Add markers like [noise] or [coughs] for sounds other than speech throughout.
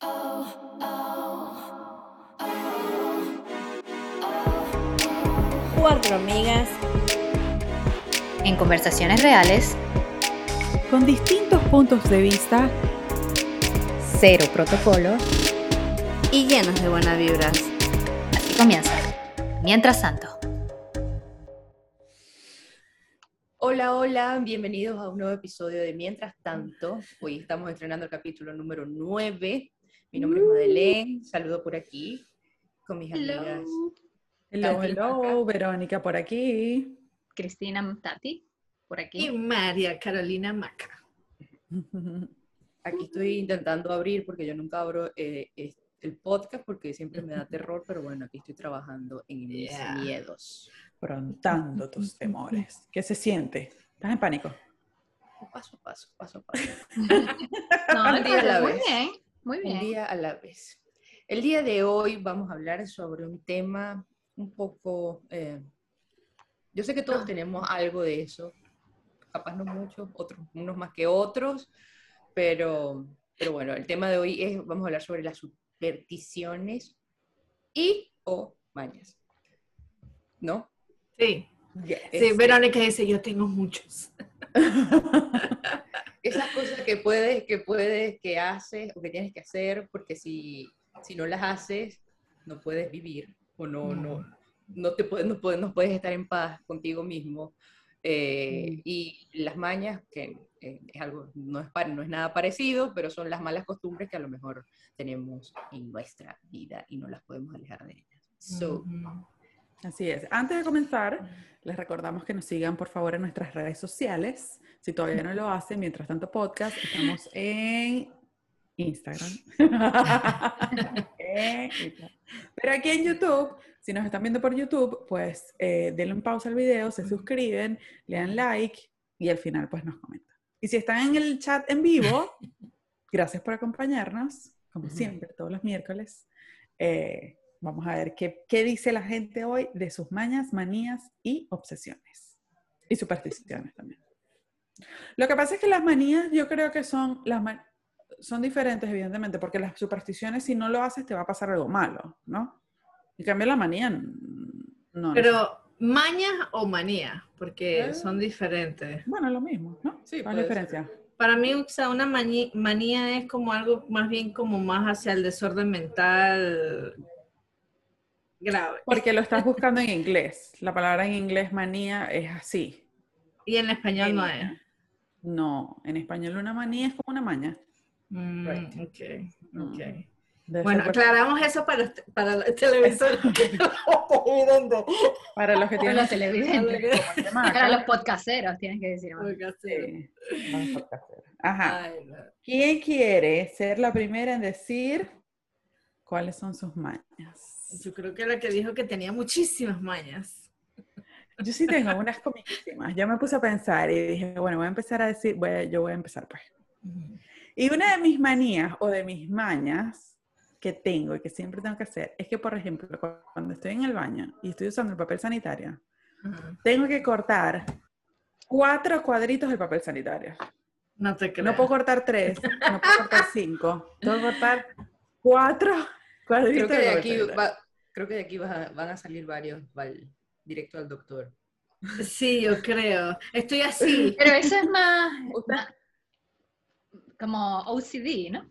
Cuatro amigas en conversaciones reales, con distintos puntos de vista, cero protocolo, y llenas de buenas vibras. Así comienza. Mientras tanto. Hola, hola, bienvenidos a un nuevo episodio de Mientras tanto. Hoy estamos estrenando el capítulo número 9. Mi nombre es Madeleine, saludo por aquí con mis amigas. Hello, hello, Verónica por aquí. Cristina Tati por aquí. Y María Carolina Maca. Aquí estoy intentando abrir porque yo nunca abro eh, el podcast porque siempre me da [laughs] terror, pero bueno, aquí estoy trabajando en mis miedos. Prontando tus temores. ¿Qué se siente? ¿Estás en pánico? Paso a paso, paso a paso. [laughs] no, un día a la vez. Muy bien, muy bien. Un día a la vez. El día de hoy vamos a hablar sobre un tema un poco... Eh, yo sé que todos tenemos algo de eso, capaz no muchos, otros, unos más que otros, pero, pero bueno, el tema de hoy es, vamos a hablar sobre las supersticiones y o mañas. ¿No? Sí. Sí, Verónica dice, yo tengo muchos. [laughs] Esas cosas que puedes, que puedes, que haces o que tienes que hacer, porque si, si no las haces, no puedes vivir o no, no, no, te puedes, no, puedes, no puedes estar en paz contigo mismo. Eh. Y las mañas, que eh, es algo, no es, no es nada parecido, pero son las malas costumbres que a lo mejor tenemos en nuestra vida y no las podemos alejar de ellas. So, Así es. Antes de comenzar, les recordamos que nos sigan por favor en nuestras redes sociales. Si todavía no lo hacen, mientras tanto podcast, estamos [laughs] en Instagram. [laughs] Pero aquí en YouTube, si nos están viendo por YouTube, pues eh, denle un pausa al video, se suscriben, le dan like y al final pues nos comentan. Y si están en el chat en vivo, [laughs] gracias por acompañarnos, como siempre, todos los miércoles. Eh, vamos a ver qué, qué dice la gente hoy de sus mañas, manías y obsesiones. Y supersticiones también. Lo que pasa es que las manías yo creo que son las son diferentes, evidentemente, porque las supersticiones, si no lo haces, te va a pasar algo malo, ¿no? Y cambio la manía, no. Pero, ¿mañas o manía? Porque eh. son diferentes. Bueno, lo mismo, ¿no? Sí, ¿Cuál es la diferencia? Para mí, o sea, una manía es como algo más bien como más hacia el desorden mental grave. Porque lo estás buscando en inglés. La palabra en inglés manía es así. Y en español no es. No, en español una manía es como una maña. Mm, ok, ok. bueno, aclaramos eso para, para los televisores. [laughs] para los que tienen los televidentes. para los podcasteros, tienes que decir. Ajá. ¿Quién quiere ser la primera en decir cuáles son sus mañas? Yo creo que la que dijo que tenía muchísimas mañas. Yo sí tengo unas comiquísimas. Ya me puse a pensar y dije, bueno, voy a empezar a decir, yo voy a empezar pues. Y una de mis manías o de mis mañas que tengo y que siempre tengo que hacer es que, por ejemplo, cuando estoy en el baño y estoy usando el papel sanitario, tengo que cortar cuatro cuadritos de papel sanitario. No te creo. No puedo cortar tres, no puedo cortar cinco. Tengo que cortar cuatro. Creo que de aquí, creo que de aquí van a salir varios directo al doctor. [laughs] Sí, yo creo. Estoy así. [laughs] Pero eso es más, [laughs] como OCD, ¿no?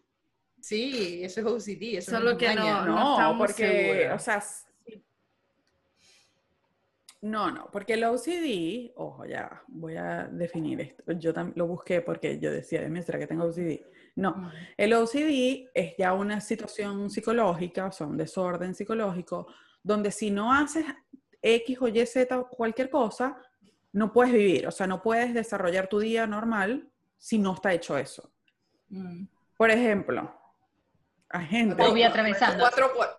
Sí, eso es OCD. Eso Solo que no, no, porque, o sea, no, no, porque el OCD, ojo, ya voy a definir esto. Yo lo busqué porque yo decía, de será que tengo OCD? No, el OCD es ya una situación psicológica, o sea, un desorden psicológico, donde si no haces X o Y, Z o cualquier cosa, no puedes vivir, o sea, no puedes desarrollar tu día normal si no está hecho eso. Mm. Por ejemplo, a gente. atravesando.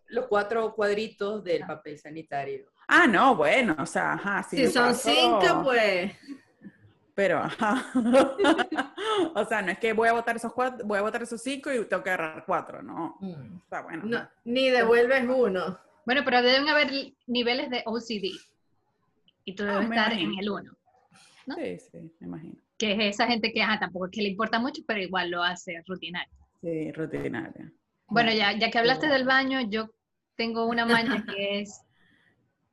Los cuatro, cuadritos del papel sanitario. Ah, no, bueno, o sea, ajá. Si, son cinco, pues. Pero, ajá. [laughs] o sea, no es que voy a votar esos cuatro, voy a votar esos cinco y tengo que agarrar cuatro, no. Mm. O sea, bueno. No, ni devuelves uno. Bueno, pero deben haber niveles de OCD. Y tú debes ah, estar en el uno. Sí, sí, me imagino que es esa gente que ajá, tampoco es que le importa mucho, pero igual lo hace rutinario. Sí, rutinario. Bueno, ya, ya que hablaste del baño, yo tengo una maña que es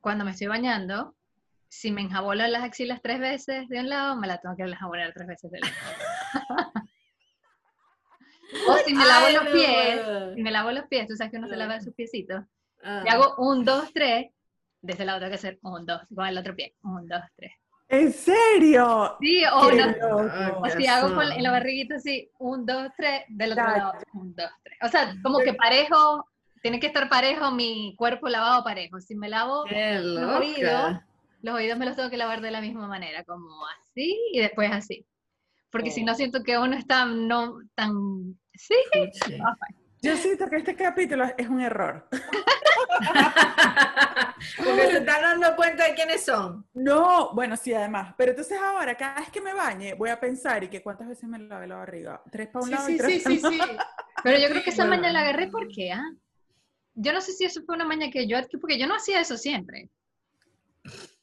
cuando me estoy bañando, si me enjabono las axilas tres veces de un lado, me la tengo que enjabonar tres veces del otro. [laughs] o si me lavo Ay, los no. pies, si me lavo los pies, tú sabes que uno se lava sus piecitos, Ah. y hago un, dos, tres, de ese lado tengo que hacer un, dos, con el otro pie, un, dos, tres. ¿En serio? Sí, o, no, loco. o si hago con, en la barriguita así, un, dos, tres, del otro lado, un, dos, tres. O sea, como que parejo, tiene que estar parejo mi cuerpo lavado parejo. Si me lavo los oídos, los oídos me los tengo que lavar de la misma manera, como así y después así. Porque si no Oh. siento que uno está no tan... Sí, Sí. [laughs] Yo siento que este capítulo es un error. [laughs] Porque se están dando cuenta de quiénes son. No, bueno, sí, además. Pero entonces ahora, cada vez que me bañe, voy a pensar y que cuántas veces me lavé la barriga. Tres para un Sí, lado y sí, tres sí, para sí, sí. pero yo creo que esa bueno. maña la agarré porque, ¿ah? Yo no sé si eso fue una maña que yo adquirí, porque yo no hacía eso siempre.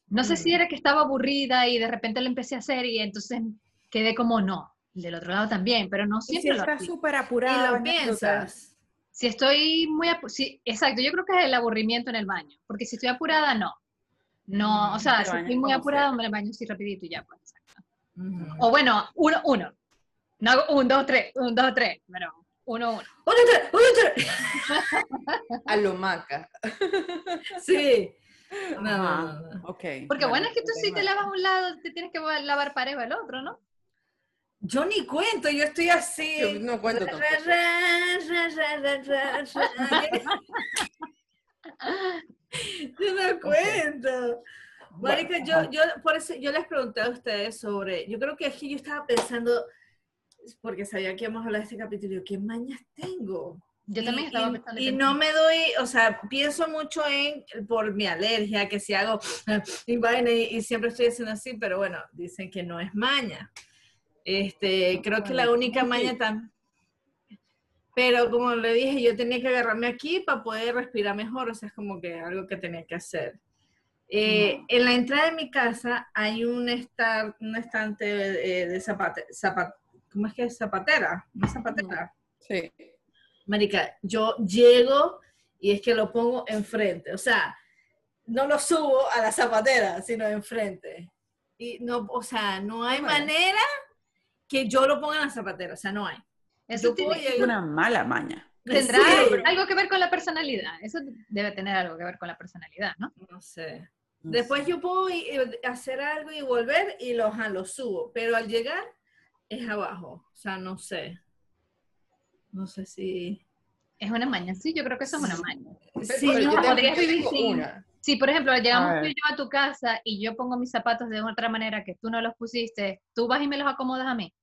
No sé si era que estaba aburrida y de repente lo empecé a hacer y entonces quedé como no. Del otro lado también, pero no Y si siempre lo estás súper Y apurada. lo bañándote, piensas. Si estoy muy sí, exacto, yo creo que es el aburrimiento en el baño, porque si estoy apurada, no. No, o sea, te si estoy muy apurada, sea. me baño así rapidito y ya, pues. exacto. Ujú. O bueno, uno, uno. No hago un, dos, tres, un, dos, tres, pero uno, uno. ¡Oye, oye, oye! A lo maca. [laughs] Sí. No, no, Ajá. no, no. Ok. Porque bueno, es que tú si te lavas un lado, te tienes que lavar parejo el otro, ¿no? Yo ni cuento, yo estoy así. Yo no cuento tampoco. [laughs] Yo no cuento. Marica, Bueno, yo, yo, por eso yo les pregunté a ustedes sobre, yo creo que aquí yo estaba pensando, porque sabía que íbamos a hablar de este capítulo, yo, ¿qué mañas tengo? Yo Y- también estaba y, pensando. y que- no me doy, o sea, pienso mucho en, por mi alergia, que si hago, [laughs] y, y, y siempre estoy haciendo así, pero bueno, dicen que no es maña. Este, creo que la única ¿cómo maña tan... Pero como le dije, yo tenía que agarrarme aquí para poder respirar mejor, o sea, es como que algo que tenía que hacer. Eh, En la entrada de mi casa hay un, estar, un estante eh, de zapate, zapat- ¿cómo es que es? Zapatera, una zapatera. Sí. Marica, yo llego y es que lo pongo enfrente. O sea, no lo subo a la zapatera, sino enfrente. Y no, o sea, no hay Bueno. manera que yo lo ponga en la zapatera. O sea, no hay. Eso yo tiene- Es una mala maña. tendrá Sí. algo que ver con la personalidad. Eso debe tener algo que ver con la personalidad, ¿no? No sé. No Después sé. yo puedo eh, hacer algo y volver y lo, ajá, lo subo. Pero al llegar es abajo. O sea, no sé. No sé si... Es una maña. Sí, yo creo que eso es una maña. Sí, Pero no, yo, tengo, sin- una. Si, por ejemplo, llegamos A tú y yo a tu casa y yo pongo mis zapatos de otra manera que tú no los pusiste, tú vas y me los acomodas a mí.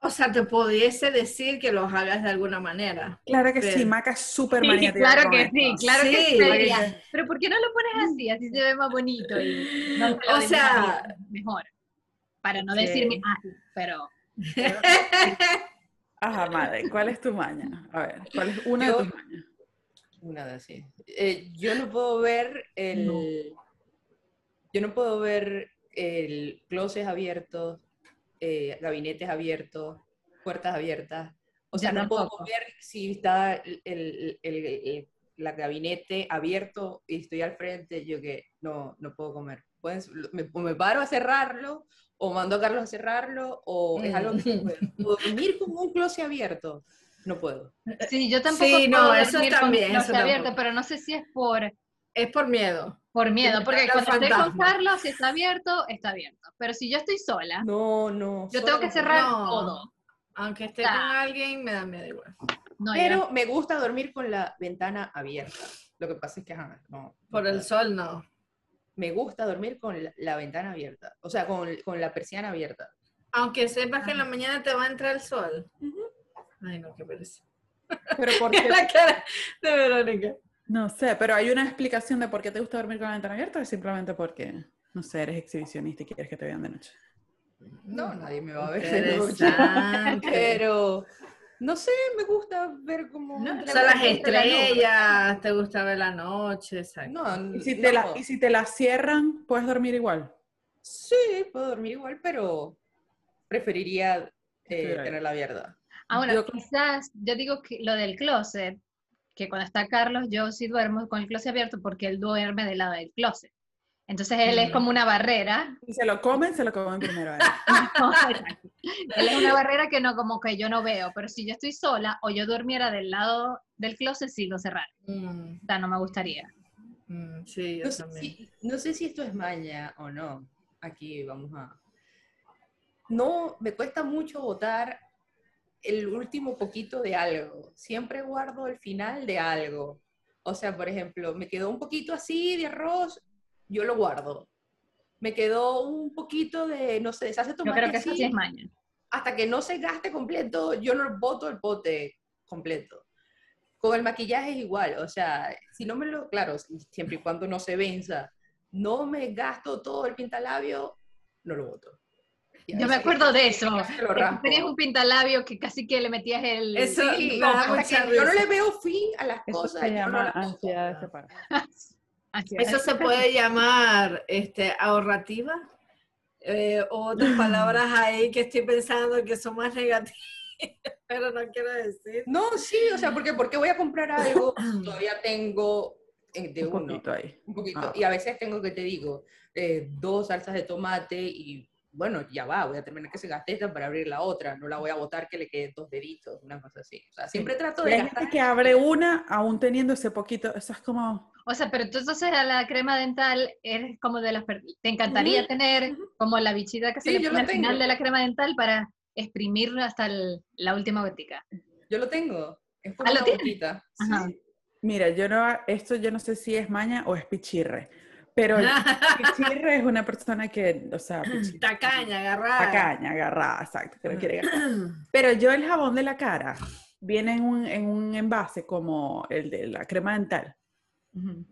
O sea, te pudiese decir que los hagas de alguna manera. Claro que sí, Maca es súper Sí, maniática claro que esto. sí, claro que Sí, sí. Pero ¿por qué no lo pones así? Así se ve más bonito y no te lo O sea- mejor. Para no Sí. decirme, ah, pero [laughs] Ajá, madre, ¿cuál es tu maña? A ver, ¿cuál es una Yo- de tus mañas? Una de así. Eh, yo no puedo ver el. Yo no puedo ver el closet abiertos, eh, gabinetes abiertos, puertas abiertas. O Yo sea, no puedo ver si está el, el, el- el- la gabinete abierto y estoy al frente, yo que no, no puedo comer. Pueden, me, o me paro a cerrarlo, o mando a Carlos a cerrarlo, o es algo que no puedo. Puedo dormir con un closet abierto. No puedo. sí, yo tampoco Sí, no, puedo eso dormir también, con eso closet abierto, tampoco. pero no sé si es por, Es por miedo. por miedo, porque cuando estoy con fantasma. Carlos, si está abierto, está abierto. Pero si yo estoy sola, No, no. yo solo tengo que cerrar No. todo. Aunque esté Ah. con alguien, me da miedo igual. No, ya. Pero me gusta dormir con la ventana abierta. Lo que pasa es que, ajá, no. no Por el sol, no. Me gusta dormir con la, la ventana abierta. O sea, con, con la persiana abierta. Aunque sepas que en la mañana te va a entrar el sol. Ay, no, qué pereza. [laughs] Pero ¿por [laughs] qué? La cara de Verónica. No sé, pero hay una explicación de por qué te gusta dormir con la ventana abierta o es simplemente porque, no sé, eres exhibicionista y quieres que te vean de noche. No, nadie me va a ver de noche. [laughs] Pero, no sé, me gusta ver como... No, O sea, las la estrellas, te gusta ver la noche, exacto. No, ¿Y si, te la, no. y si te la cierran, puedes dormir igual. Sí, puedo dormir igual, pero preferiría eh, tenerla abierta. Ahora, Yo- quizás yo digo que lo del closet, que cuando está Carlos, yo sí duermo con el closet abierto porque él duerme del lado del closet. Entonces él es como una barrera. Si se lo comen, se lo comen primero a él. [laughs] Exacto. él es una barrera que no, como que yo no veo. Pero si yo estoy sola o yo durmiera del lado del closet, sí lo cerrar. Mm, O sea, no me gustaría. mm, sí, yo No sé, también. si, no sé si esto es maña o no. Aquí vamos a... No, me cuesta mucho votar el último poquito de algo. Siempre guardo el final de algo. O sea, por ejemplo, me quedó un poquito así de arroz, yo lo guardo. Me quedó un poquito de, no sé, se hace Yo tomate creo que eso así, sí es maña. hasta que no se gaste completo, yo no voto el pote completo. Con el maquillaje es igual, o sea, si no me lo, claro, siempre y cuando no se venza, no me gasto todo el pintalabio, no lo a Yo me acuerdo de eso. Tenías un pintalabio que casi que le metías el... Eso Sí, que yo no le veo fin a las Eso cosas. se yo no llama las voto. ansiedad de [laughs] Eso es. se puede llamar este, ahorrativa. eh, otras [laughs] palabras ahí que estoy pensando que son más negativas, [laughs] pero no quiero decir. No, sí, o sea, porque porque voy a comprar algo, [clears throat] todavía tengo eh, de Un uno. poquito ahí. Un poquito. Ah. Y a veces tengo que te digo, eh, dos salsas de tomate y bueno, ya va, voy a terminar que se gaste esta para abrir la otra. No la voy a botar que le queden dos deditos, una cosa así. O sea, siempre trato Y de hay gastar. gente que abre una aún teniendo ese poquito. Eso es como. O sea, pero tú entonces a la crema dental eres como de las... Te encantaría Ujú, tener como la bichita que se Sí, le yo pone al final tengo. de la crema dental para exprimirlo hasta el- la última gotica. Yo lo tengo. Es como Ah, ¿lo una gotita. Sí. Mira, yo no. Esto yo no sé si es maña o es pichirre. Pero [laughs] pichirre es una persona que. O sea, [clears throat] pichirre. Tacaña, agarrada. Tacaña, agarrada, exacto, que no quiere gastar. [clears throat] Pero yo el jabón de la cara viene en un, en un envase como el de la crema dental.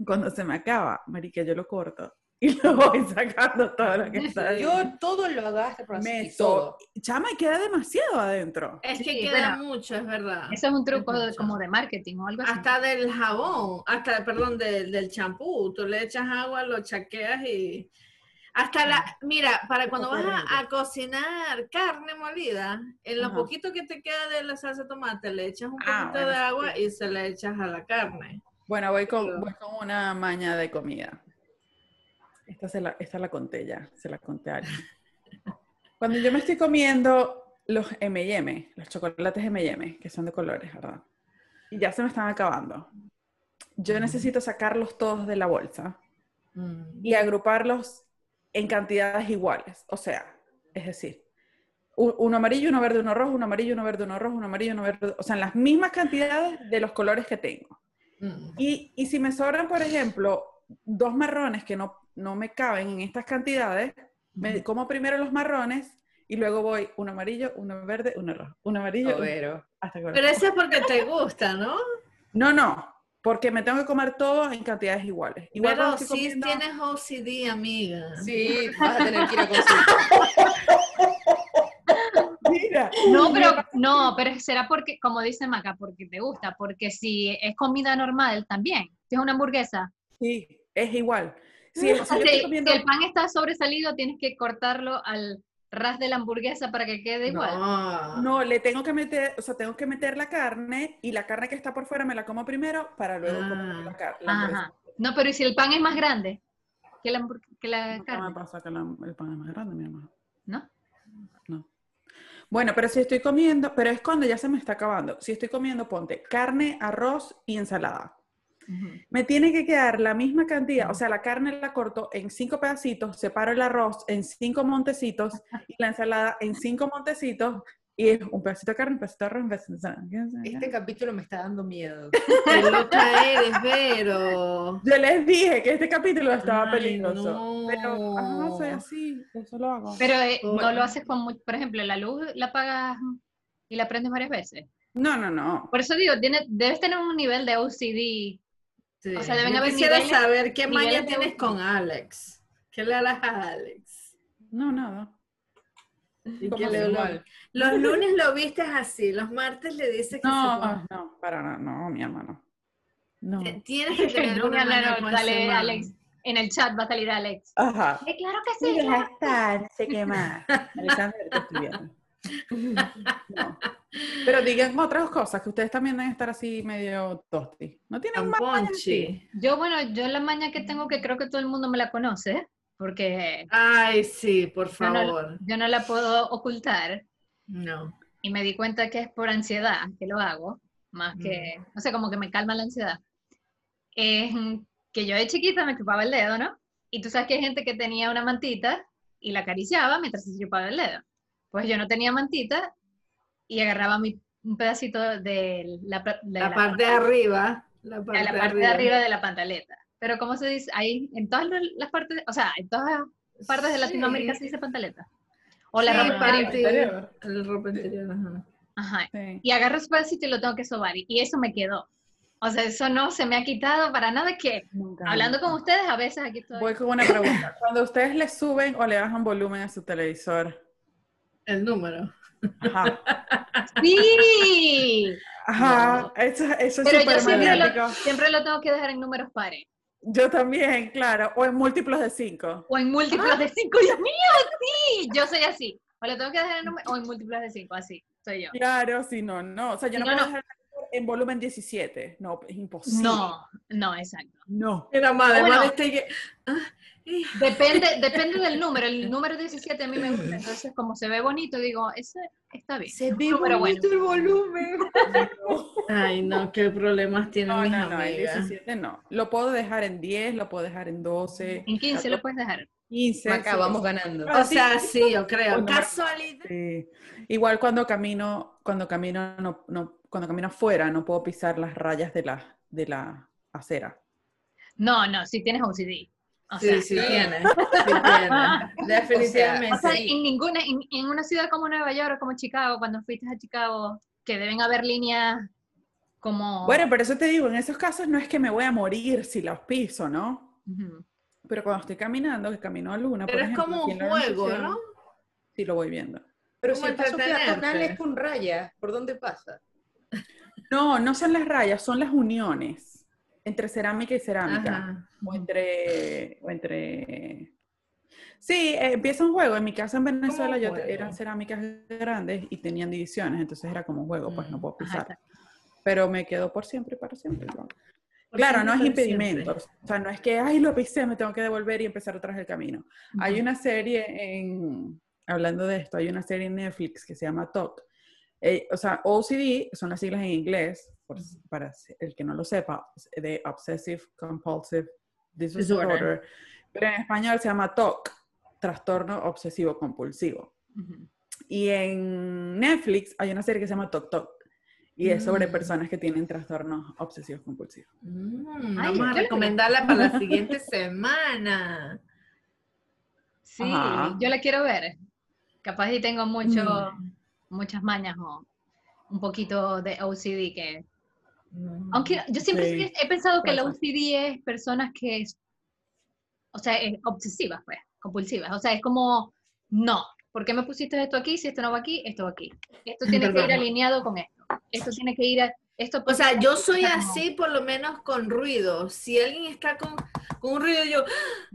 Cuando se me acaba, marica, yo lo corto [laughs] y lo voy sacando todo lo que está ahí. Yo todo lo así, me todo. so- Chama, y queda demasiado adentro. Es que Sí, queda bueno. mucho, es verdad. Eso es un truco Es de- como de marketing o algo así. Hasta del jabón, hasta, perdón, del, del champú. Tú le echas agua, lo chaqueas y... Hasta la... Mira, para cuando vas a, a cocinar carne molida, en lo Ajá. poquito que te queda de la salsa de tomate, le echas un poquito Ah, bueno, de sí. agua y se le echas a la carne. Bueno, voy con, voy con una maña de comida. Esta, se la, esta la conté ya, se la conté a. Cuando yo me estoy comiendo los M&M, los chocolates M&M, que son de colores, ¿verdad? Y ya se me están acabando. Yo necesito sacarlos todos de la bolsa Mm. y agruparlos en cantidades iguales. O sea, es decir, uno amarillo, uno verde, uno rojo, uno amarillo, uno verde, uno rojo, uno amarillo, uno verde. O sea, en las mismas cantidades de los colores que tengo. Mm. Y, y si me sobran, por ejemplo, dos marrones que no, no me caben en estas cantidades, me como primero los marrones y luego voy uno amarillo, uno verde, uno rojo. Uno amarillo, uno- Overo. hasta que Pero eso es porque te gusta, ¿no? No, no, porque me tengo que comer todo en cantidades iguales. Igual Pero sí comiendo- tienes OCD, amiga. Sí, vas a tener que ir a consulta. [laughs] No, pero no, pero será porque, como dice Maca, porque te gusta, porque si es comida normal también, si es una hamburguesa, sí, es igual. Si, si yo o sea, estoy si, comiendo- si el pan está sobresalido, tienes que cortarlo al ras de la hamburguesa para que quede igual. No. No, le tengo que meter, o sea, tengo que meter la carne y la carne que está por fuera me la como primero para luego Ah. comer la, car- la Ajá. hamburguesa. No, pero ¿y si el pan es más grande que la, que la Nunca me carne? pasa que la- el pan es más grande, mi hermano. ¿No? No. Bueno, pero si estoy comiendo, pero es cuando ya se me está acabando. Si estoy comiendo, ponte carne, arroz y ensalada. Me tiene que quedar la misma cantidad, o sea, la carne la corto en cinco pedacitos, separo el arroz en cinco montecitos y la ensalada en cinco montecitos y es un pedacito de carne, un pedacito de arroz, un pedacito de ensalada. Este capítulo me está dando miedo. Qué loca eres, Vero. Yo les dije que este capítulo estaba Ay, peligroso, no. pero soy así, eso lo hago. Pero eh, no Bueno. lo haces con, mu- por ejemplo, la luz la apagas y la prendes varias veces. No, no, no. Por eso digo, tiene, debes tener un nivel de OCD. Sí. O sea, deben Yo haber quisiera niveles- saber qué maña tienes con Alex. ¿Qué le harás a Alex? No, nada. Y le- los lunes lo vistes así, los martes le dices que se No, ponga- no, para nada, no, mi hermano. No. Tienes que tener No, una no, no. Alex. En el chat va a salir Alex. Ajá. Eh, claro que Sí, no sé qué [laughs] más. Alexander, te estoy viendo. No. Pero digan otras cosas, que ustedes también deben estar así medio tosti. ¿No tienen más. Yo, bueno, yo la maña que tengo, que creo que todo el mundo me la conoce, porque Ay, sí, por yo no, favor. yo no la puedo ocultar, No. y me di cuenta que es por ansiedad que lo hago, más que, Mm. no sé, como que me calma la ansiedad. Es que yo de chiquita me chupaba el dedo, ¿no? Y tú sabes que hay gente que tenía una mantita y la acariciaba mientras se chupaba el dedo. Pues yo no tenía mantita y agarraba mi, un pedacito de la, de La parte de arriba. La parte, a la parte de arriba de la pantaleta. Pero ¿cómo se dice? Ahí, en todas las partes, o sea, en todas las partes de Latinoamérica Sí. se dice pantaleta. O la Sí, ropa interior. interior. El ropa interior, ajá. Ajá. Sí. Y agarro ese pedacito y lo tengo que sobar. Y, eso me quedó. O sea, eso no se me ha quitado para nada que, hablando con ustedes, a veces aquí estoy. Voy con una pregunta. Cuando ustedes le suben o le bajan volumen a su televisor, El número. ajá, ¡Sí! ajá, eso, eso es Pero yo súper siempre lo, siempre lo tengo que dejar en números pares. Yo también, claro, o en múltiplos de cinco. O en múltiplos de 5. Dios mío, sí. Yo soy así. O lo tengo que dejar en números o en múltiplos de 5. Así. Soy yo. Claro, si no, no. O sea, yo no, no, puedo no. dejar en volumen 17. No, es imposible. No, no, exacto. No. Mira, madre, Bueno. madre, este. Ah, eh, Depende, depende del número. El [laughs] número 17 a mí me gusta. Entonces, como se ve bonito, digo, ese está bien. Se ve Número bueno. bonito el volumen. [laughs] Ay, no, qué problemas tienen No, mis no, no, el amigas. 17 no. Lo puedo dejar en 10, lo puedo dejar en 12. En 15 lo puedes dejar. 15. Acá sí. vamos ganando. O sea, sí, yo creo. Casualidad. Sí. Igual cuando camino, cuando camino, no, no, cuando camino afuera, no puedo pisar las rayas de la, de la acera. No, no, si tienes OCD. O Sí, sea, sí tiene. [laughs] Sí tiene. Definitivamente. o sea, sí. en ninguna, en, en una ciudad como Nueva York o como Chicago, cuando fuiste a Chicago, que deben haber líneas como... Bueno, pero eso te digo, en esos casos no es que me voy a morir si los piso, ¿no? Ujú. Pero cuando estoy caminando, que camino a luna, por Pero es ejemplo, como un juego, ¿no? Sí, lo voy viendo. Pero ¿Cómo si el paso peatonal es con rayas, ¿por dónde pasa? No, no son las rayas, son las uniones entre cerámica y cerámica. Ajá. O entre, o entre... Sí, eh, empieza un juego. En mi casa en Venezuela yo te- eran cerámicas grandes y tenían divisiones, entonces era como un juego, pues no Mm, puedo pisar. Pero me quedó por siempre y para siempre. Claro, no es impedimento. O sea, no es que, ay, lo pisé, me tengo que devolver y empezar otra vez el camino. Hay una serie en, hablando de esto, hay una serie en Netflix que se llama TOC. Eh, o sea, OCD son las siglas en inglés, por- para el que no lo sepa, de Obsessive Compulsive Disorder. Disorder. Pero en español se llama TOC, Trastorno Obsesivo Compulsivo. Y en Netflix hay una serie que se llama Tok Tok. Y es sobre personas que tienen trastornos obsesivos compulsivos. Mm, Ay, vamos a la- recomendarla para la [laughs] siguiente semana. Sí, Ajá. yo la quiero ver. Capaz y tengo mucho, Mm. Muchas mañas o un poquito de OCD que... Mm. Aunque yo siempre Sí. he pensado que la. OCD es personas que, es- o sea, es obsesivas, pues, compulsivas. O sea, es como, no, ¿por qué me pusiste esto aquí? Si esto no va aquí, esto va aquí. Esto tiene que ir Perdón. alineado con esto. Esto tiene que ir a... Esto O sea, yo soy está como- así por lo menos con ruido. Si alguien está con, con un ruido, yo,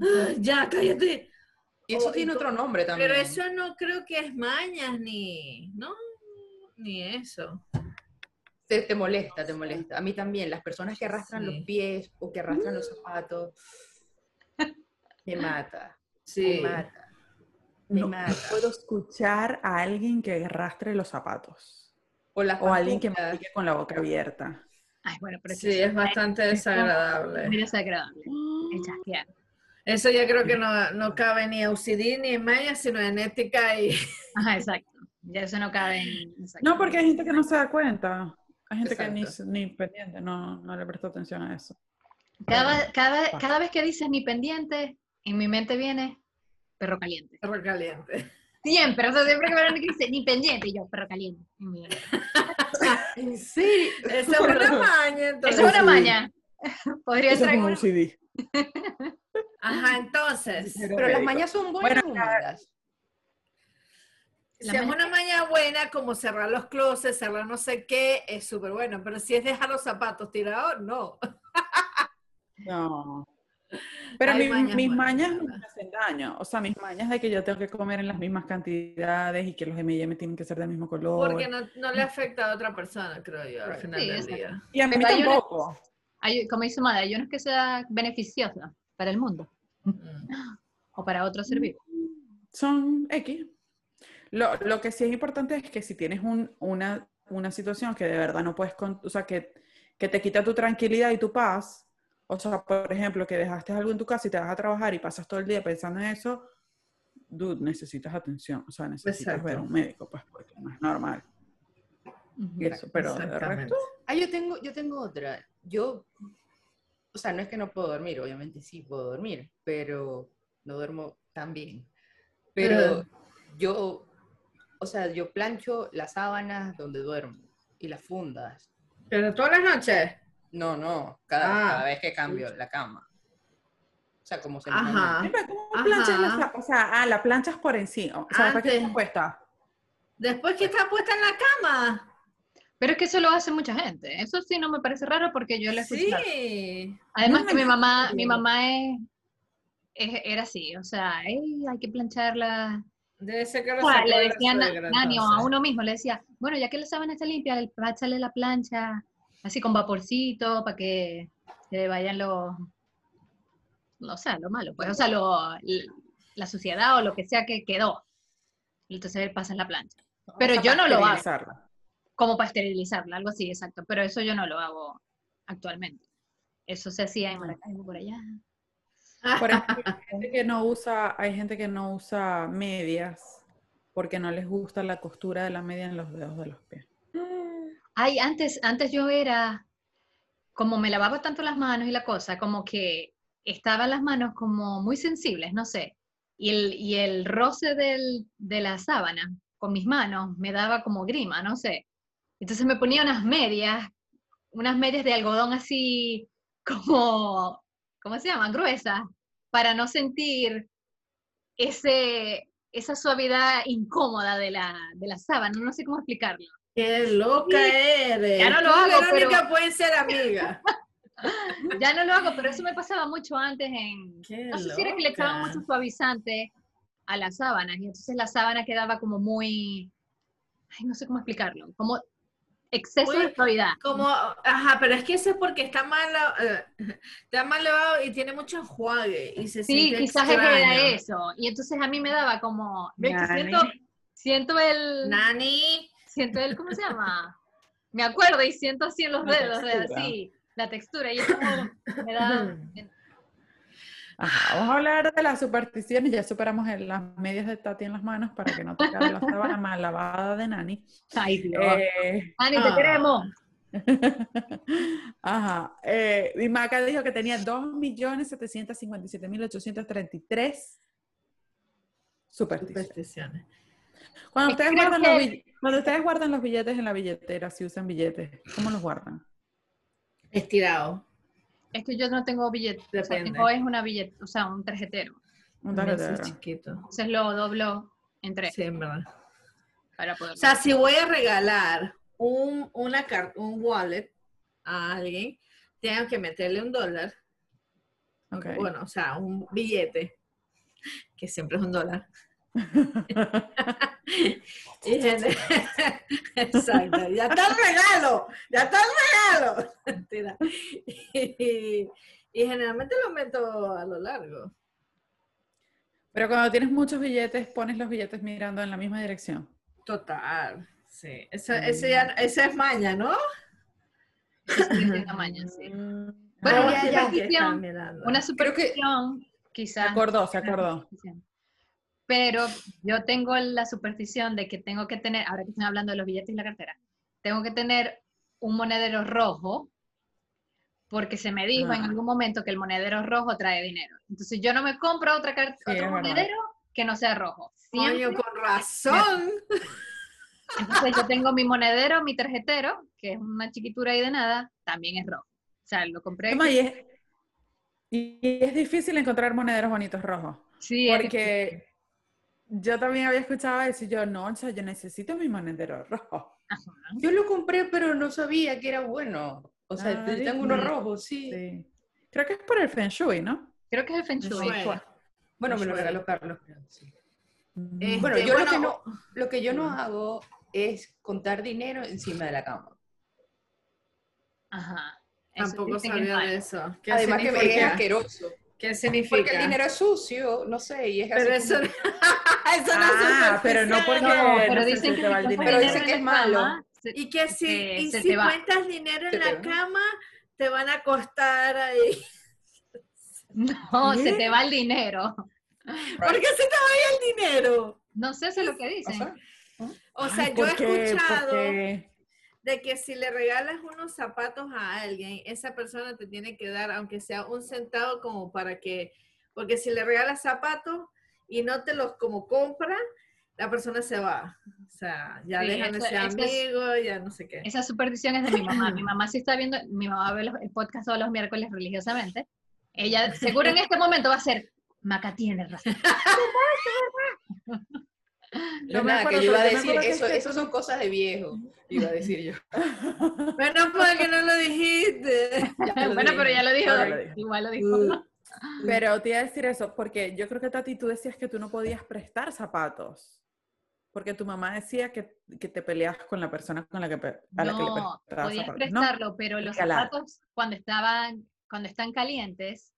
"Ah, ya, cállate. Y eso Oh, tiene y otro nombre también. Pero eso no creo que es mañas ni, no, ni eso. Te, te molesta, te molesta. A mí también, las personas que arrastran Sí. los pies o que arrastran los zapatos, me [laughs] mata, Sí. me mata, me No mata. puedo escuchar a alguien que arrastre los zapatos. O, las O a alguien que me con la boca abierta. Ay, bueno, pero Sí, es bastante muy desagradable. desagradable. Es chasquear. Eso yo creo que no, no cabe ni en OCD ni en mañas, sino en ética y... [laughs] Ajá, exacto. Ya eso no cabe en... exacto. No, porque hay gente que no se da cuenta. Hay gente que ni, Exacto. ni pendiente, no, no le presta atención a eso. Cada, cada, cada vez que dices ni pendiente, en mi mente viene perro caliente. Perro caliente. Siempre, o sea, siempre que me dice ni pendiente, y yo, perro caliente. en mi mente. [laughs] ¿En serio? Esa es una maña, entonces. Eso es una sí. maña. Podría Eso es ser un OCD. [laughs] Ajá, entonces. Pero- Pero las mañas son buenas Bueno, o malas. Si es una maña buena, como cerrar los closets, cerrar no sé qué, es súper bueno. Pero si es dejar los zapatos tirados, no. No. Pero Hay mi- mañas mis buenas, mañas no verdad. me hacen daño. O sea, mis mañas de que yo tengo que comer en las mismas cantidades y que los M&M tienen que ser del mismo color. Porque no, no le afecta a otra persona, creo yo, al final Sí, del día. Y a mí Pero hay una- tampoco. Hay, como dice madre, hay unos que sea beneficiosa para el mundo [laughs] o para otro ser vivo. Son X. Lo, lo que sí es importante es que si tienes un- una, una situación que de verdad no puedes, con- o sea, que, que te quita tu tranquilidad y tu paz, o sea, por ejemplo, que dejaste algo en tu casa y te vas a trabajar y pasas todo el día pensando en eso, dude, necesitas atención, o sea, necesitas ver Exacto. a un médico, pues, porque no es normal. Y eso, pero de resto, Ah, yo tengo, yo tengo otra. Yo, o sea, no es que no puedo dormir, obviamente sí puedo dormir, pero no duermo tan bien. Pero yo, o sea, yo plancho las sábanas donde duermo y las fundas. Pero todas las noches. No, no, cada, Ah. cada vez que cambio la cama. O sea, como se Ajá. Mira, ¿cómo Ajá. planchas la O sea, ah, la planchas por encima. O sea, ¿para qué Antes. está puesta? Después que está puesta en la cama. Pero es que eso lo hace mucha gente. Eso sí no me parece raro porque yo lo he escuchado. Sí. Además No que mi mamá, mi mamá es, es- era así, o sea, "Ey, hay que plancharla. Debe ser que lo O sea, sacó le de la decía na- suegra, Nani o a uno mismo, le decía, bueno, ya que la sábana está limpia, le- échale la plancha, así con vaporcito, para que se vayan los, no sé, lo malo, pues, o sea, lo, la suciedad o lo que sea que quedó. Entonces él pasa en la plancha. Pero O sea, yo no lo hago. Como para esterilizarla, algo así, exacto. Pero eso yo no lo hago actualmente. Eso se hacía en Maracaibo por allá. Por ejemplo, [laughs] hay gente que no usa, hay gente que no usa medias porque no les gusta la costura de la media en los dedos de los pies. Ay, antes, antes yo era, como me lavaba tanto las manos y la cosa, como que estaban las manos como muy sensibles, no sé. Y el, y el roce del, de la sábana con mis manos me daba como grima, no sé. Entonces me ponía unas medias, unas medias de algodón así como, ¿cómo se llama? Gruesas, para no sentir ese, esa suavidad incómoda de la, de la sábana, no sé cómo explicarlo. Qué loca eres. Ya no lo hago, Verónica pero- pueden ser amigas. [laughs] Ya no lo hago, pero eso me pasaba mucho antes en... Qué No sé si era que le echaban mucho suavizante a las sábanas y entonces la sábana quedaba como muy... Ay, no sé cómo explicarlo. Como exceso de Muy- suavidad. Como, ajá, pero es que eso es porque está mal, eh, está mal lavado y tiene mucho enjuague y se Sí, siente quizás extraño. era eso. Y entonces a mí me daba como... ¿ves que siento, siento el... Nani, Siento el... ¿Cómo se llama? Me acuerdo y siento así en los La dedos, de textura. así, la textura. Y eso como me da... [laughs] Ajá, vamos a hablar de las supersticiones. Ya superamos el- las medias de Tati en las manos para que no te quede la sábana [laughs] mal lavada de Nani. Ay, Dios. Eh, Ani, te ah. queremos. [laughs] Ajá. Eh, y Maca dijo que tenía 2.757.833 supersticiones. supersticiones. Cuando ustedes, guardan que- los bill- cuando ustedes guardan los billetes en la billetera, si usan billetes, ¿cómo los guardan? Estirado. Es que yo no tengo billete. O sea, es una billet, o sea, un tarjetero. Un tarjetero. chiquito. Entonces lo doblo en tres Sí, en verdad. para poder. O sea, si voy a regalar un, una un wallet a alguien, tengo que meterle un dólar. Ok. Bueno, o sea, un billete, que siempre es un dólar. [laughs] [laughs] Exacto, ya está el regalo, ya está el regalo. [laughs] Y, y generalmente lo meto a lo largo. Pero cuando tienes muchos billetes, pones los billetes mirando en la misma dirección. Total, sí. Esa, ese ya- esa es maña, ¿no? Es tamaño, sí. Mm, Bueno, Ah, una ya, superstición, una que- superstición, Se quizás. acordó, se acordó. Pero yo tengo la superstición de que tengo que tener, ahora que estoy hablando de los billetes y la cartera, tengo que tener un monedero rojo, porque se me dijo en Ah. algún momento que el monedero rojo trae dinero. Entonces yo no me compro otra Sí, otro monedero que no sea rojo. Siempre Coño, con razón. [laughs] Entonces yo tengo mi monedero, mi tarjetero, que es una chiquitura ahí de nada, también es rojo. O sea, lo compré. Y, es, y es difícil encontrar monederos bonitos rojos. Sí, es Porque yo también había escuchado eso y yo, no, o sea, yo necesito mi monedero rojo. Ajá. Yo lo compré, pero no sabía que era bueno. O sea, Ah, yo tengo uno rojo, sí. Sí. Creo que es por el Feng Shui, ¿no? Creo que es el Feng Shui. Bueno, me lo regaló Carlos, sí. Este, Bueno, yo lo, que no, lo que yo no hago es contar dinero encima de la cama. Ajá. Eso Tampoco sabía de eso. ¿Qué Además que me es asqueroso. ¿Qué significa? Porque el dinero es sucio, no sé, y es Pero así eso, como- [laughs] eso no Ah, es pero no porque. No, pero dicen que el. Pero dicen es malo. cama, se- Y que si, se- y se si cuentas dinero en la cama, te van a costar ahí. [laughs] No, se te va el dinero. ¿Por qué se te va el dinero? No sé, eso es lo que O dicen. sea, O sea, Ay, yo he escuchado Porque- de que si le regalas unos zapatos a alguien, esa persona te tiene que dar, aunque sea un centavo, como para que, porque si le regalas zapatos y no te los como compra, la persona se va. O sea, ya Sí, dejan de ser eso es- amigo, ya no sé qué. Esa superstición es de mi mamá. [laughs] Mi mamá sí está viendo, mi mamá ve los- el podcast todos los miércoles religiosamente. Ella seguro en este momento va a ser, Maca tiene razón. [laughs] No, me nada, acuerdo, que yo iba a decir, acuerdo que eso, eso son cosas de viejo, iba a decir yo. [laughs] Bueno, porque no lo dijiste. [laughs] Lo bueno, dije. pero ya lo dijo, Ahora lo dijo. igual lo dijo. [laughs] Pero te iba a decir eso, porque yo creo que Tati, tú decías que tú no podías prestar zapatos. Porque tu mamá decía que, que te peleas con la persona con la que, a la que le No, prestabas podías zapatos, ¿no? prestarlo, pero los zapatos cuando estaban, cuando están calientes,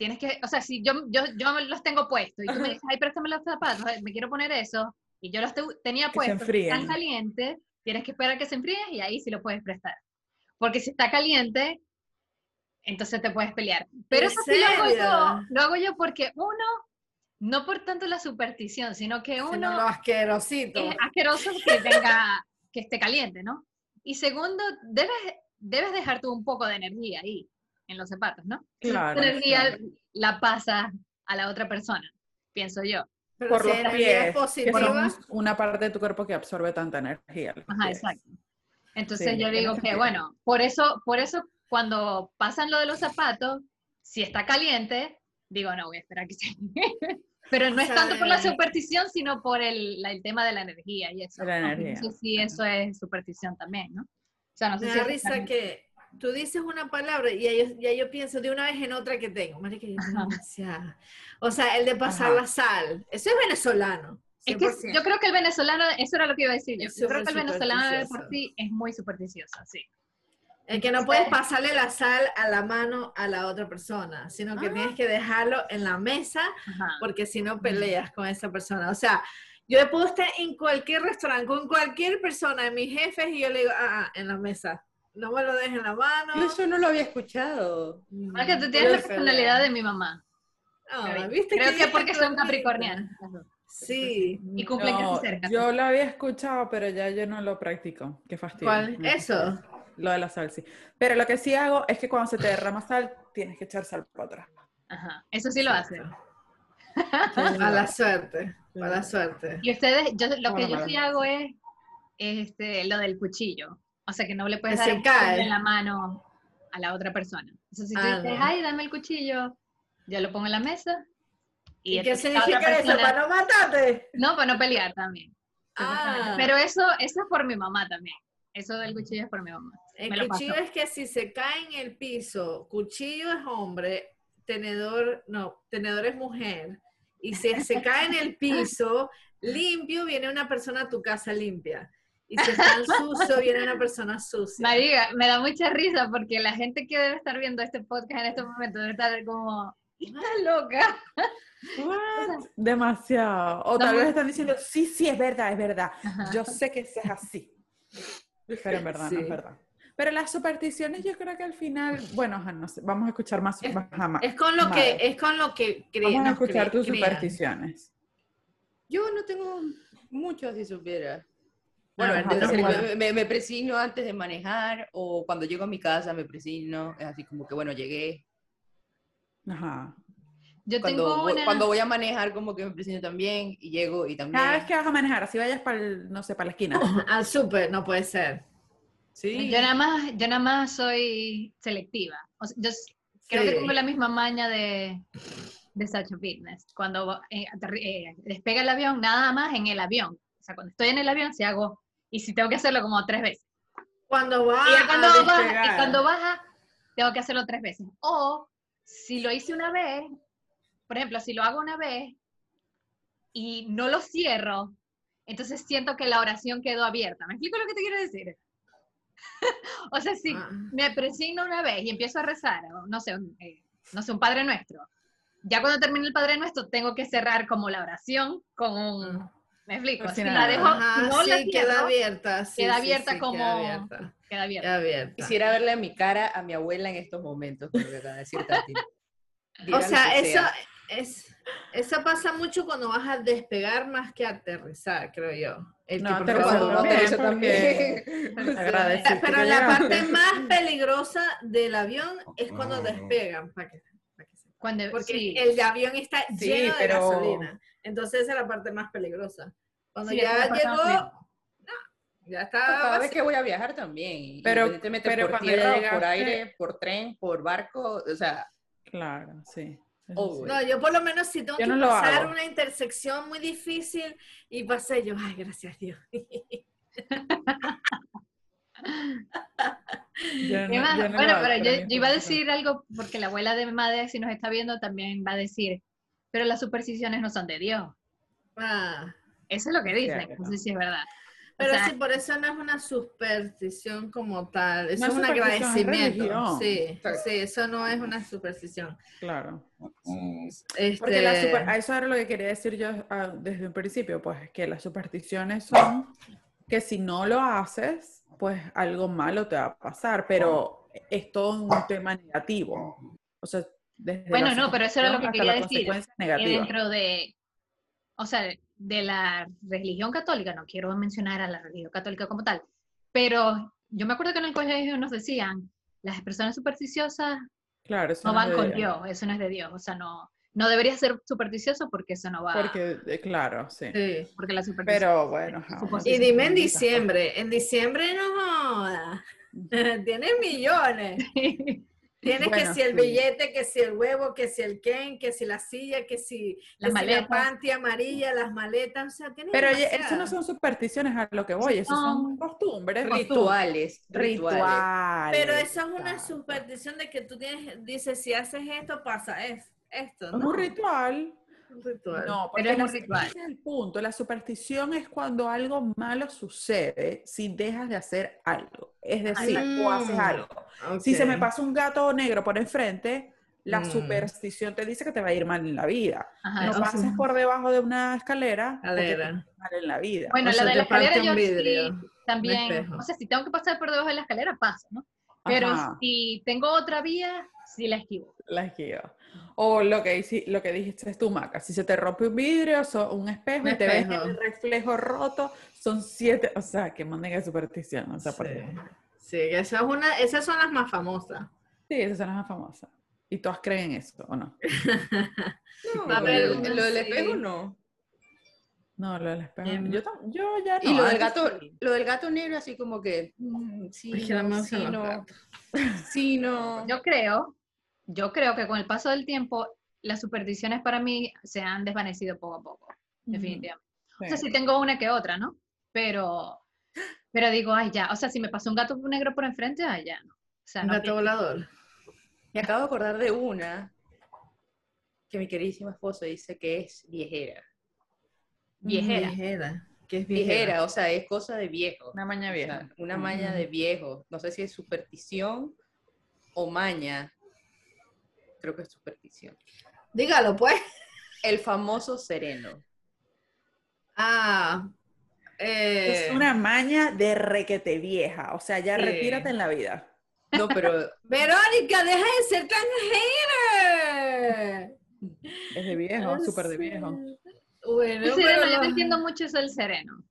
tienes que, o sea, si yo, yo, yo los tengo puestos y tú me dices, ay, préstame los zapatos, me quiero poner eso, y yo los te- tenía puestos, están calientes, tienes que esperar que se enfríen y ahí sí lo puedes prestar. Porque si está caliente, entonces te puedes pelear. Pero ¿En eso sí lo hago yo, serio? lo hago yo porque uno, no por tanto la superstición, sino que Sino uno lo asquerosito. es asqueroso que tenga, que esté caliente, ¿no? Y segundo, debes, debes dejar tú un poco de energía ahí, en los zapatos, ¿no? Claro, Tu energía claro. la pasas a la otra persona, pienso yo. Pero por si los pies, que son una parte de tu cuerpo que absorbe tanta energía. Ajá, pies. exacto. Entonces Sí, yo digo que, sentido. bueno, por eso, por eso cuando pasan lo de los zapatos, si está caliente, digo, no, voy a esperar que se... [laughs] Pero no O es tanto por la superstición, sino por el, la- el tema de la energía y eso. La energía. No sé si eso es superstición también, ¿no? O sea, no sé me si da risa también- que tú dices una palabra y ya yo, ya yo pienso de una vez en otra que tengo. Ajá. demasiada. O sea, el de pasar Ajá. la sal. Eso es venezolano. Es que 100%. yo creo que el venezolano, eso era lo que iba a decir yo. Yo creo que el venezolano de por sí es muy supersticioso, sí. El que no puedes pasarle la sal a la mano a la otra persona, sino que Ah. tienes que dejarlo en la mesa Ajá. porque si no peleas con esa persona. O sea, yo puedo estar en cualquier restaurante con cualquier persona, mis jefes, y yo le digo, ah, ah, en la mesa. No me lo dejes en la mano. Yo eso no lo había escuchado. Mm, Es que tú tienes la personalidad de mi mamá. Ah, ¿viste Creo que ella porque son capricornianas. Sí. Y cumplen No, casi cerca. yo lo había escuchado, pero ya yo no lo practico. Qué fastidio. ¿Cuál? Eso. Lo de la sal, sí. Pero lo que sí hago es que cuando se te derrama sal, tienes que echar sal para atrás. Ajá. Eso sí lo hace. A la suerte. A la suerte. Y ustedes, yo, lo que Bueno, yo sí hago es este, lo del cuchillo. O sea, que no le puedes dar se el cae. en la mano a la otra persona. Entonces, si tú Ah, dices, no. ay, dame el cuchillo, yo lo pongo en la mesa. ¿Y, qué la otra significa eso? persona- ¿Para no matarte? No, para no pelear también. Ah. Pero eso, eso es por mi mamá también. Eso del cuchillo es por mi mamá. El cuchillo pasó. es que si se cae en el piso, cuchillo es hombre, tenedor, no, tenedor es mujer. Y si se cae en el [laughs] piso, limpio, viene una persona a tu casa limpia. Y si está en sucio, viene una persona sucia. Mariga, me da mucha risa porque la gente que debe estar viendo este podcast en este momento debe estar como, está loca. [laughs] What? Demasiado. O tal vez están diciendo, sí, sí, es verdad, es verdad. Ajá. Yo sé que eso es así. Pero en verdad no es verdad. Pero las supersticiones yo creo que al final, bueno, ajá, no sé, vamos a escuchar más. Es- más- Es con lo más. que, es con lo que cre- Vamos a escuchar cre- tus supersticiones. Yo no tengo mucho, si supiera. Bueno, bueno. me, me- presino antes de manejar o cuando llego a mi casa me presino. Es así como que, bueno, llegué. Ajá. Yo Cuando, tengo voy, una... cuando voy a manejar como que me presino también y llego y también. Cada vez que vas a manejar, así vayas para el, no sé, para la esquina. Al [laughs] súper, no puede ser. Sí. Yo nada más, yo nada más soy selectiva. O sea, yo creo que Sí. tengo la misma maña de, de Sacho Fitness. Cuando eh, eh, despega el avión, nada más en el avión. O sea, cuando estoy en el avión, si hago, y si tengo que hacerlo como tres veces. Cuando va y, ya cuando a baja, y cuando baja, tengo que hacerlo tres veces. O si lo hice una vez, por ejemplo, si lo hago una vez y no lo cierro, entonces siento que la oración quedó abierta. ¿Me explico lo que te quiero decir? [laughs] o sea, si Ah. me presigno una vez y empiezo a rezar, no sé, un, eh, no sé, un Padre Nuestro, ya cuando termine el Padre Nuestro tengo que cerrar como la oración con un... ¿Me explico? Si la dejo, Ajá, no la sí, cierro, queda abierta. sí, queda sí, abierta sí, como- Queda abierta. queda abierta. Queda abierta. Quisiera verle a mi cara a mi abuela en estos momentos, con lo que acaba de decir Tati. [laughs] O sea, eso, es, eso pasa mucho cuando vas a despegar más que a aterrizar, creo yo. El No, aterrizar favor, No, también, eso también. [laughs] porque agradeciste Pero la parte más peligrosa del avión es cuando despegan, para que, para que. Cuando, porque sí. el avión está Sí, lleno de pero- gasolina. Entonces esa es la parte más peligrosa. Cuando Sí, ya llegó, ya está Cada vez que voy a viajar también, Pero- pero por tierra o por llegaste- aire, por tren, por barco, o sea, Claro, sí. Oh. No, yo por lo menos si tengo Yo que no pasar una intersección muy difícil y pasé yo, ay, gracias a Dios. [laughs] Yo [laughs] ¿Qué no- más? yo no lo bueno, pero yo, yo iba a decir algo, porque la abuela de mi madre, si nos está viendo, también va a decir, pero las supersticiones no son de Dios. Ah, Eso es lo que dicen, Cierto. no sé si es verdad. O pero sea, sí, por eso no es una superstición como tal, eso No es un agradecimiento. Sí, sí, eso no es una superstición. Claro. Este, Porque la super- a eso era lo que quería decir yo ah, desde un principio, pues que las supersticiones son que si no lo haces, pues algo malo te va a pasar, pero es todo un tema negativo. O sea, desde Bueno, no, pero eso era lo que quería decir, dentro de, o sea, de la religión católica, no quiero mencionar a la religión católica como tal, pero yo me acuerdo que en el colegio nos decían, las personas supersticiosas Claro, no van con Dios. Dios, eso no es de Dios, o sea, no, no deberías ser supersticioso porque eso no va, porque, Porque, eh, claro, sí. sí. la superstición... Pero bueno, Y dime en cosas. diciembre, en diciembre no jodas. [laughs] Tienes millones. Tienes que si el sí. billete, que si el huevo, que si el Ken, que si la silla, que si, Las que si la panty amarilla, las maletas, o sea, tienes Pero eso no son supersticiones a lo que voy, eso son Son costumbres. rituales, rituales. Rituales. Pero eso es una superstición de que tú tienes, dices, si haces esto, pasa es- esto. Es ¿no? un ritual. Un ritual. No, Pero es un la- ritual. ese es el punto. La superstición es cuando algo malo sucede si dejas de hacer algo. Es decir, Mm. o haces algo. Si se me pasa un gato negro por enfrente, la Mm. superstición te dice que te va a ir mal en la vida. Ajá, no sea, pases por debajo de una escalera, te va a ir mal en la vida. Bueno, O la de te la escalera yo vidrio, sí también, o sea, si tengo que pasar por debajo de la escalera, paso, ¿no? Pero Ajá. si tengo otra vía, sí la esquivo. La esquiva. O lo que, lo que dijiste es tu maca. Si se te rompe un vidrio, so- un espejo, Un y te ves en el reflejo roto, son siete. O sea, que manden de superstición. O sea, por Sí. Dios. Sí, esa es una, esas son las más famosas. Sí, esas son las más famosas. ¿Y todas creen eso o no? [laughs] No, A ver, lo, lo del sí. espejo no. No, lo del espejo. Em, Yo, ya no. Y lo del gato, sí. lo del gato negro así como que mm, sí, Es que no sí, no, [laughs] sí. Yo creo, yo creo que con el paso del tiempo, las supersticiones para mí se han desvanecido poco a poco, definitivamente. O sea, Sí. sí tengo una que otra, ¿no? Pero, pero digo, ay, ya, o sea, si me pasó un gato negro por enfrente, ay, ya, no. O sea, Un no gato pienso- volador. Me acabo de acordar de una que mi queridísima esposa dice que es viejera. Viejera. Viejera. ¿Qué es Viejera, viejera? o sea, es cosa de viejo. Una maña O vieja. sea, una maña de viejo. No sé si es superstición o maña. Creo que es superstición. Dígalo, pues. El famoso sereno. Ah. eh, Es una maña de requete vieja. O sea, ya Sí. retírate en la vida. No, pero Verónica, deja de ser tan hater. Es de viejo, súper de viejo. Bueno, El pero sereno, yo no- entiendo mucho eso del sereno.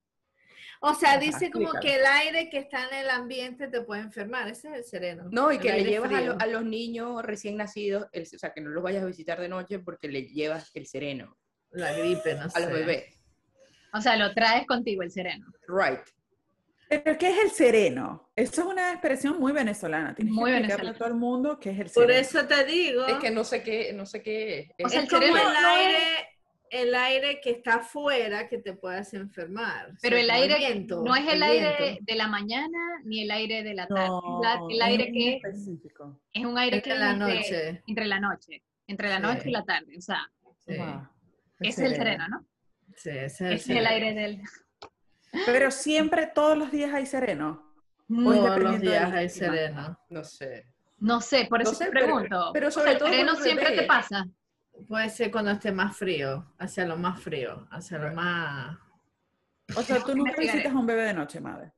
O sea, dice como que el aire que está en el ambiente te puede enfermar. Ese es el sereno. no, y que le llevas a, lo- a los niños recién nacidos, el- o sea, que no los vayas a visitar de noche porque le llevas el sereno La gripe, no sé. a los bebés. O sea, lo traes contigo el sereno. Right. ¿Pero qué es el sereno? Eso es una expresión muy venezolana. Tienes Muy que explicarle venezolana. a todo el mundo qué es el Por sereno. eso te digo. Es que no sé qué, no sé qué. O es. sea, es el como sereno el no es- aire. El aire que está afuera que te puedas enfermar. Pero O sea, el aire viento, no es el, aire viento. de la mañana ni el aire de la tarde. No, es la- el aire es que específico. es un aire que la es entre- noche. entre la noche, entre la Sí. noche y la tarde. O sea, Sí, es el sereno, ¿no? sí, es Ese es el aire del. Pero siempre, todos los días hay sereno. No, Todos los días hay sereno. No sé. no sé, por No eso sé, te pero- pregunto. pero O sea, sobre el todo sereno siempre te pasa. Puede ser cuando esté más frío, hacia lo más frío, hacia lo más... O sea, tú nunca [laughs] visitas a un bebé de noche, madre,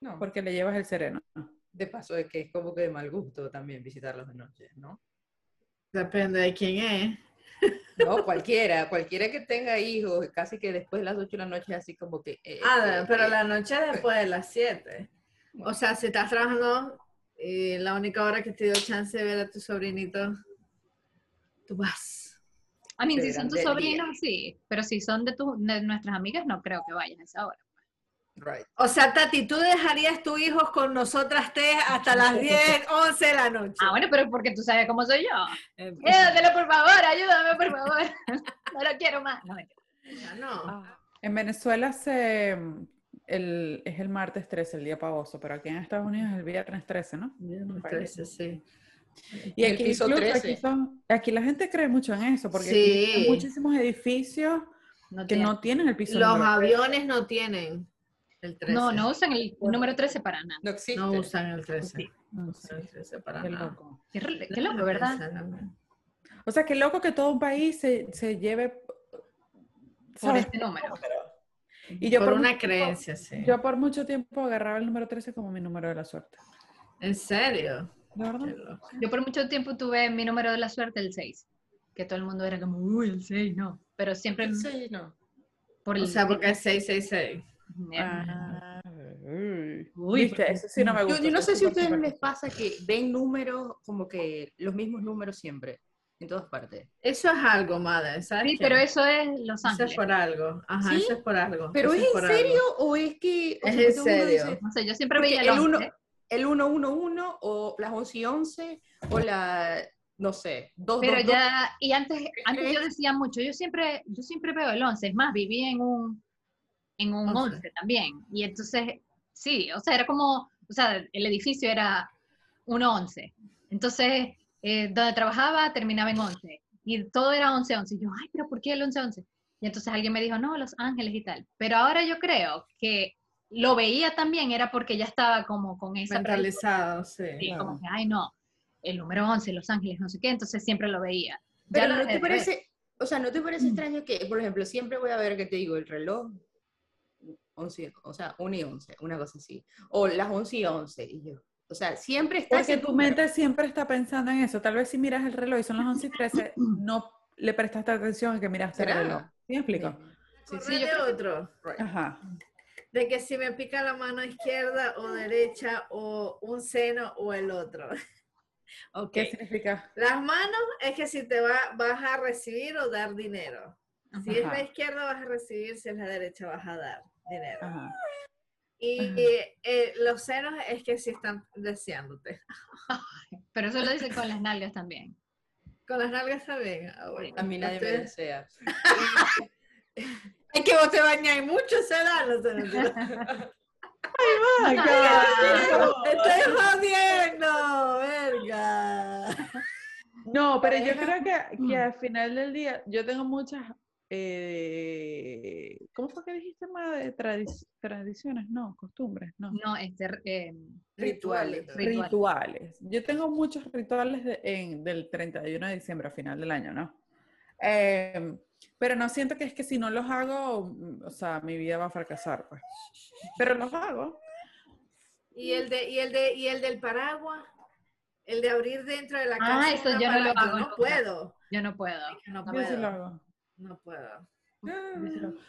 No. porque le llevas el sereno. De paso, es que es como que de mal gusto también visitarlos de noche, ¿no? Depende de quién es. [laughs] No, cualquiera, cualquiera que tenga hijos, casi que después de las 8 de la noche, así como que... eh, Ah, eh, pero eh, la noche después de las 7. O sea, si estás trabajando y la única hora que te dio chance de ver a tu sobrinito, tú vas. A mí, si son tus sobrinos, sí. Pero si son de, tu, de nuestras amigas, no creo que vayan a esa hora. Right. O sea, Tati, tú dejarías tus hijos con nosotras tres hasta las [laughs] 10, 11 de la noche. Ah, bueno, pero porque tú sabes cómo soy yo. Eh, Llévatelo, por favor, ayúdame, por favor. [laughs] No lo quiero más. No, no. En Venezuela se, el, es el martes 13, el día pavoso, pero aquí en Estados Unidos es el viernes 13, ¿no? Trece, sí. Y El aquí, piso incluso 13. aquí, son- aquí la gente cree mucho en eso, porque Sí. aquí hay muchísimos edificios No, que no tienen el piso Los número 13. aviones no tienen el 13. no, no usan el número 13 para nada. No existe. No usan el 13. Sí. No usan el 13 para Qué nada. loco. Qué, loco, ¿verdad? O sea, qué loco que todo un país se, se lleve Por este número. Y yo por, por, una creencia, sí. Yo por mucho tiempo agarraba el número 13 como mi número de la suerte. ¿En serio? ¿De verdad? Yo por mucho tiempo tuve mi número de la suerte, el 6. Que todo el mundo era como, uy, el 6, no. Pero siempre Sí, no. por el... O sea, porque es 666. Ah, uy. Uy, Viste, eso sí no me Yo, gusta. yo no eso sé es si a ustedes les pasa que ven números como que los mismos números siempre, en todas partes. Eso es algo, madre, ¿sabes? Sí, qué? pero eso es Los Eso Ángeles. es por algo. Ajá, ¿Sí? eso es por algo. ¿Pero eso es en por algo. serio o es que... o Es sea, en el mundo serio. dice, No sé, yo siempre Porque veía el el uno- 11. el 111 o las 11 y 11 o la, no sé, 2 Pero ya, y antes, antes yo decía mucho, yo siempre, yo siempre veo el 11, es más, viví en un, en un Once. 11 también, y entonces, sí, o sea, era como, o sea, el edificio era un 11, entonces, eh, donde trabajaba terminaba en 11, y todo era 11-11, y yo, ay, pero ¿por qué el 11-11? Y entonces alguien me dijo, no, Los Ángeles y tal, pero ahora yo creo que lo veía también, era porque ya estaba como con esa Mentalizado, sí. Sí, Claro. como que, ay, no, el número 11, Los Ángeles, no sé qué, entonces siempre lo veía. Ya Pero lo no te de ver. parece, o sea, ¿no te parece Mm. extraño que, por ejemplo, siempre voy a ver que te digo el reloj 11, o sea, 1 y 11, una cosa así, o las 11 y 11, y yo, o sea, siempre está Porque tu número. mente siempre está pensando en eso. Tal vez si miras el reloj y son las 11 y 13, [coughs] no le prestaste atención a que miraste el ¿Será? reloj. ¿Sí me explico? Sí, Sí, sí, yo creo otro. right. Ajá. De que si me pica la mano izquierda o derecha o un seno o el otro. [laughs] ok. ¿Qué significa? Las manos es que si te va, vas a recibir o dar dinero. Si es la izquierda vas a recibir, si es la derecha vas a dar dinero. Ajá. Y Ajá. eh, los senos es que si están deseándote. Pero eso lo dicen con las nalgas también. Con las nalgas también. Ah, bueno. A mí nadie me desea. [laughs] Es que vos te bañáis mucho, será. No sé, mentira. Estoy jodiendo, verga. No, pero yo creo que, que al final del día, yo tengo muchas, eh, ¿cómo fue que dijiste más de tradi- tradiciones? No, costumbres, no. No, este, eh, Rituales. Rituales. Rituales. Yo tengo muchos rituales de- en- del 31 de diciembre, a final del año, ¿no? Em, pero no siento que es que si no los hago, o sea, mi vida va a fracasar, pues. Pero los hago. Y el de, y el de, y el del paraguas, el de abrir dentro de la Ah, casa. eso una yo no lo hago No puedo. yo no puedo. No Yo sí lo puedo. hago. No puedo.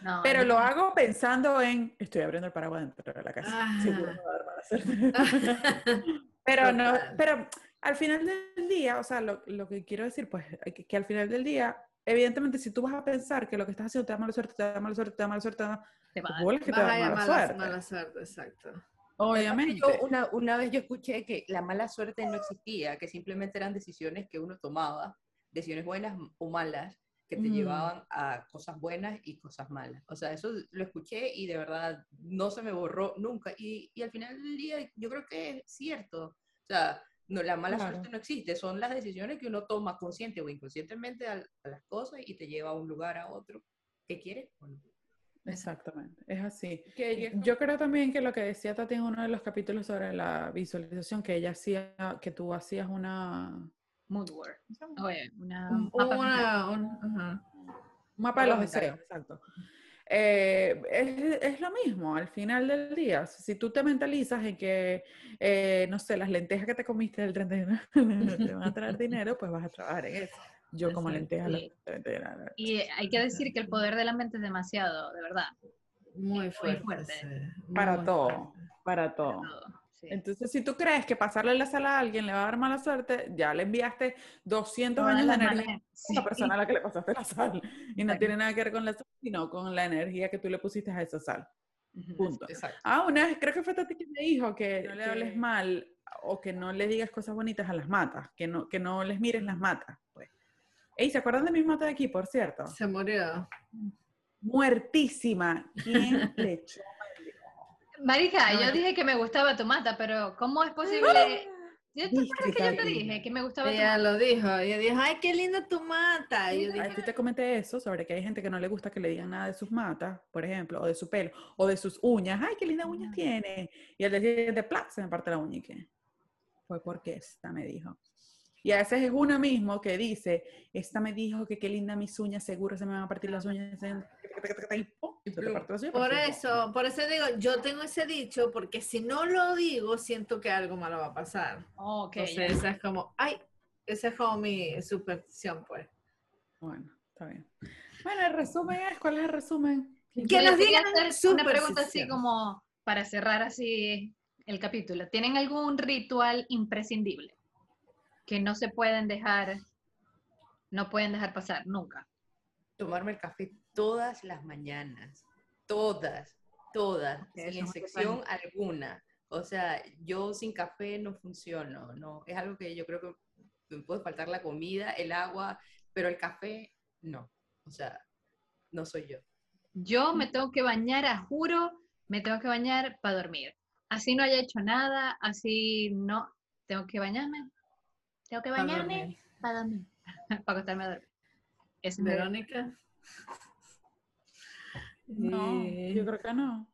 No, Pero lo hago pensando en, estoy abriendo el paraguas dentro de la casa. Ah. Seguro me va a. [laughs] Pero no, pero al final del día, o sea, lo, lo que quiero decir, pues, que, que al final del día, evidentemente, si tú vas a pensar que lo que estás haciendo te da mala suerte, te da mala suerte, te da mala suerte, te da te va a dar. bolas que te da mala llamar suerte. mala suerte, exacto. Obviamente. Yo una, una vez yo escuché que la mala suerte no existía, que simplemente eran decisiones que uno tomaba, decisiones buenas o malas, que te Mm. llevaban a cosas buenas y cosas malas. O sea, eso lo escuché y de verdad no se me borró nunca. Y, y al final del día yo creo que es cierto. O sea, no, la mala Claro. suerte no existe, son las decisiones que uno toma consciente o inconscientemente a, a las cosas y te lleva a un lugar a otro que quieres o no. Exactamente, es así. Yo creo también que lo que decía Tati en uno de los capítulos sobre la visualización, que ella hacía, que tú hacías una... Mood work. Oye, una Un- mapa una- un- ajá. Un mapa de los deseos, exacto. Eh, es, es lo mismo al final del día. Si tú te mentalizas en que, eh, no sé, las lentejas que te comiste el 31 [laughs] te van a traer dinero, pues vas a trabajar en eso. Yo como lentejas Sí. lo tengo que tener. Y hay que decir que el poder de la mente es demasiado, de verdad. Muy fuerte. fuerte. sí, Para muy todo, fuerte. para todo. todo, sí. Entonces, si tú crees que pasarle la sal a alguien le va a dar mala suerte, ya le enviaste 200 Todas años de energía a la persona a la que le pasaste la sal. Y no tiene nada que ver con la sal, sino con la energía que tú le pusiste a esa sal. Punto. Exacto. Ah, una vez, creo que fue Tati que me dijo que no le hables mal o que no le digas cosas bonitas a las matas, que no, que no les mires las matas. Pues. Ey, ¿se acuerdan de mi mata de aquí, por cierto? Se murió. Muertísima. ¿Quién le echó? [laughs] Marica, No, yo yo- dije que me gustaba tu mata, pero ¿cómo es posible? ¿Yo te Viste, acuerdas que yo te dije que me gustaba tu Ella mata? lo dijo. Ella dijo, ay, qué linda tu mata. Y yo A dije, ti te comenté eso, sobre que hay gente que no le gusta que le digan nada de sus matas, por ejemplo, o de su pelo, o de sus uñas. ¡Ay, qué lindas uñas Ujú. tiene! Y al decir de plac se me parte la uña y qué. Fue porque esta me dijo. Y a veces es uno mismo que dice, esta me dijo que qué linda mis uñas, seguro se me van a partir las uñas. Por eso, por eso digo, yo tengo ese dicho, porque si no lo digo, siento que algo malo va a pasar. Ok, Entonces, esa es como, ay, esa es como mi superstición, pues. Bueno, está bien. Bueno, el resumen es, ¿cuál es el resumen? Que nos digan hacer una pregunta así como para cerrar así el capítulo. ¿Tienen algún ritual imprescindible que no se pueden dejar, no pueden dejar pasar nunca? Tomarme el café todas las mañanas. Todas, todas, Ok, sin excepción alguna. O sea, yo sin café no funciono, no. Es algo que yo creo que me puede faltar la comida, el agua, pero el café no. O sea, no soy yo. Yo me tengo que bañar, a juro, me tengo que bañar para dormir. Así no haya hecho nada, así no, tengo que bañarme. Tengo que bañarme para dormir, para [laughs] acostarme a dormir. Es mi- Verónica. No, Eh, yo creo que no.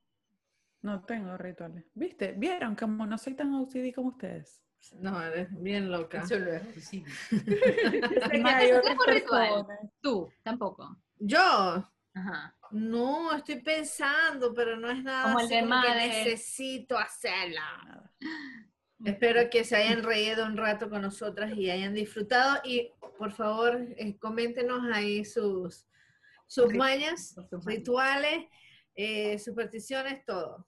No tengo rituales. ¿Viste? ¿Vieron como no soy tan OCD como ustedes? No, eres bien loca. Eso no es posible. Sé que Marta, hay ¿tú otras tienes un ritual? Tú, tampoco. Yo, Ajá. no, estoy pensando, pero no es nada Como el así de como que necesito hacerla. Espero que se hayan reído un rato con nosotras y hayan disfrutado. Y por favor, eh, coméntenos ahí sus, sus mañas, rituales, eh, supersticiones, todo.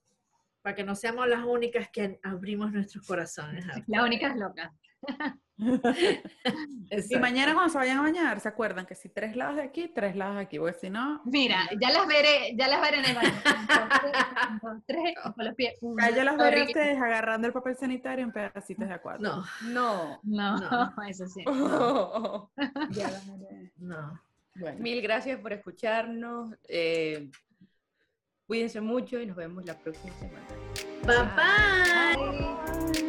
Para que no seamos las únicas que abrimos nuestros corazones. Las únicas locas. [laughs] Y mañana cuando se vayan a bañar, ¿se acuerdan que si tres lados de aquí, tres lados de aquí? Porque si no, Mira, ya las veré, ya las veré en el baño. Un, dos, [laughs] tres, un, dos, tres, con los pies. Uno, ya yo las veré a ustedes agarrando el papel sanitario en pedacitos de a cuatro. No, No. No, No. [laughs] eso sí. Ya las veré. no. Bueno. Mil gracias por escucharnos. eh, cuídense mucho y nos vemos la próxima semana. Bye bye. Bye.